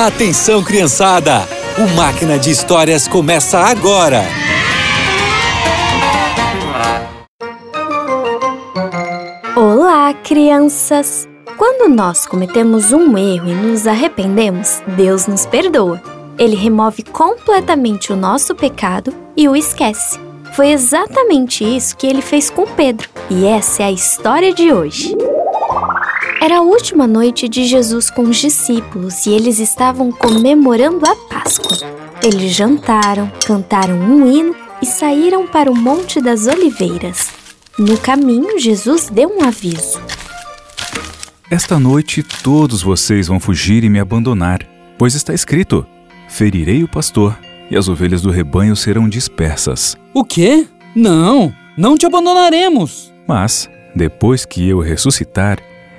Atenção, criançada! O Máquina de Histórias começa agora! Olá, crianças! Quando nós cometemos um erro e nos arrependemos, Deus nos perdoa. Ele remove completamente o nosso pecado e o esquece. Foi exatamente isso que ele fez com Pedro, e essa é a história de hoje. Era a última noite de Jesus com os discípulos e eles estavam comemorando a Páscoa. Eles jantaram, cantaram um hino e saíram para o Monte das Oliveiras. No caminho, Jesus deu um aviso. Esta noite todos vocês vão fugir e me abandonar, pois está escrito: Ferirei o pastor e as ovelhas do rebanho serão dispersas. O quê? Não, não te abandonaremos. Mas, depois que eu ressuscitar,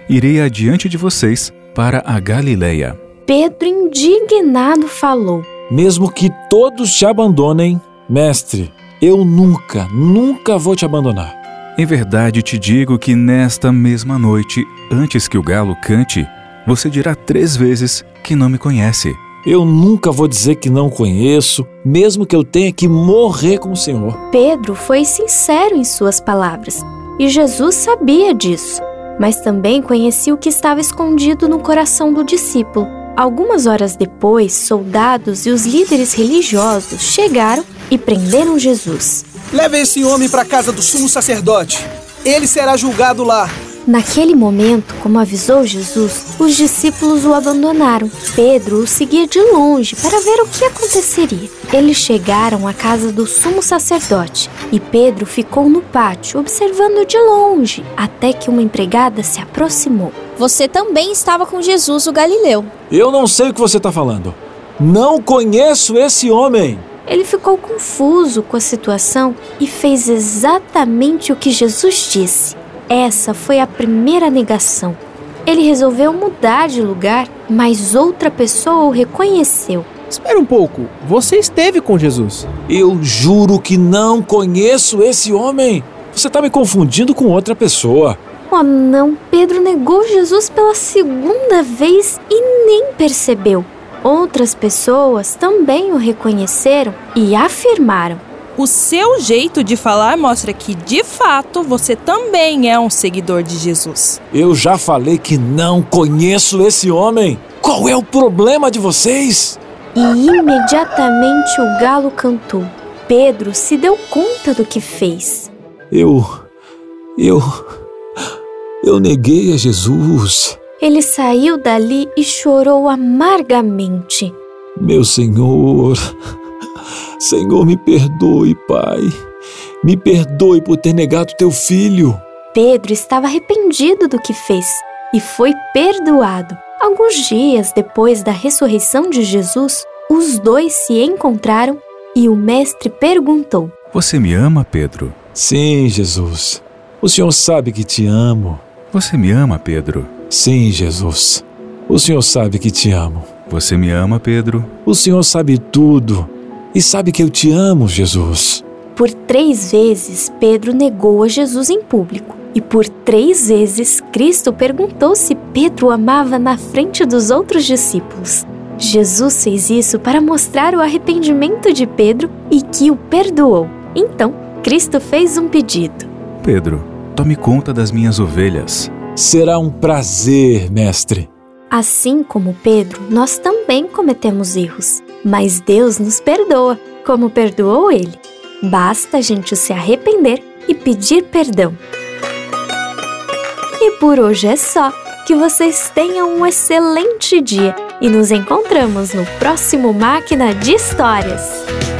irei adiante de vocês para a Galileia. Pedro, indignado, falou: Mesmo que todos te abandonem, mestre, eu nunca, nunca vou te abandonar. Em verdade te digo que nesta mesma noite, antes que o galo cante, você dirá três vezes que não me conhece. Eu nunca vou dizer que não conheço, mesmo que eu tenha que morrer com o Senhor. Pedro foi sincero em suas palavras e Jesus sabia disso mas também conhecia o que estava escondido no coração do discípulo. Algumas horas depois, soldados e os líderes religiosos chegaram e prenderam Jesus. Leve esse homem para a casa do sumo sacerdote. Ele será julgado lá. Naquele momento, como avisou Jesus, os discípulos o abandonaram. Pedro o seguia de longe para ver o que aconteceria. Eles chegaram à casa do sumo sacerdote e Pedro ficou no pátio observando de longe até que uma empregada se aproximou. Você também estava com Jesus, o Galileu. Eu não sei o que você está falando. Não conheço esse homem. Ele ficou confuso com a situação e fez exatamente o que Jesus disse. Essa foi a primeira negação. Ele resolveu mudar de lugar, mas outra pessoa o reconheceu. Espera um pouco, você esteve com Jesus. Eu juro que não conheço esse homem. Você está me confundindo com outra pessoa. Oh, não! Pedro negou Jesus pela segunda vez e nem percebeu. Outras pessoas também o reconheceram e afirmaram: o seu jeito de falar mostra que, de fato, você também é um seguidor de Jesus. Eu já falei que não conheço esse homem. Qual é o problema de vocês? E imediatamente o galo cantou. Pedro se deu conta do que fez. Eu. Eu. Eu neguei a Jesus. Ele saiu dali e chorou amargamente. Meu Senhor. Senhor, me perdoe, Pai. Me perdoe por ter negado teu filho. Pedro estava arrependido do que fez e foi perdoado. Alguns dias depois da ressurreição de Jesus, os dois se encontraram e o mestre perguntou: Você me ama, Pedro? Sim, Jesus. O Senhor sabe que te amo. Você me ama, Pedro? Sim, Jesus. O Senhor sabe que te amo. Você me ama, Pedro? O Senhor sabe tudo e sabe que eu te amo, Jesus. Por três vezes, Pedro negou a Jesus em público. E por três vezes, Cristo perguntou se Pedro o amava na frente dos outros discípulos. Jesus fez isso para mostrar o arrependimento de Pedro e que o perdoou. Então, Cristo fez um pedido: Pedro, tome conta das minhas ovelhas. Será um prazer, mestre. Assim como Pedro, nós também cometemos erros mas Deus nos perdoa, como perdoou ele. Basta a gente se arrepender e pedir perdão. E por hoje é só. Que vocês tenham um excelente dia e nos encontramos no próximo Máquina de Histórias.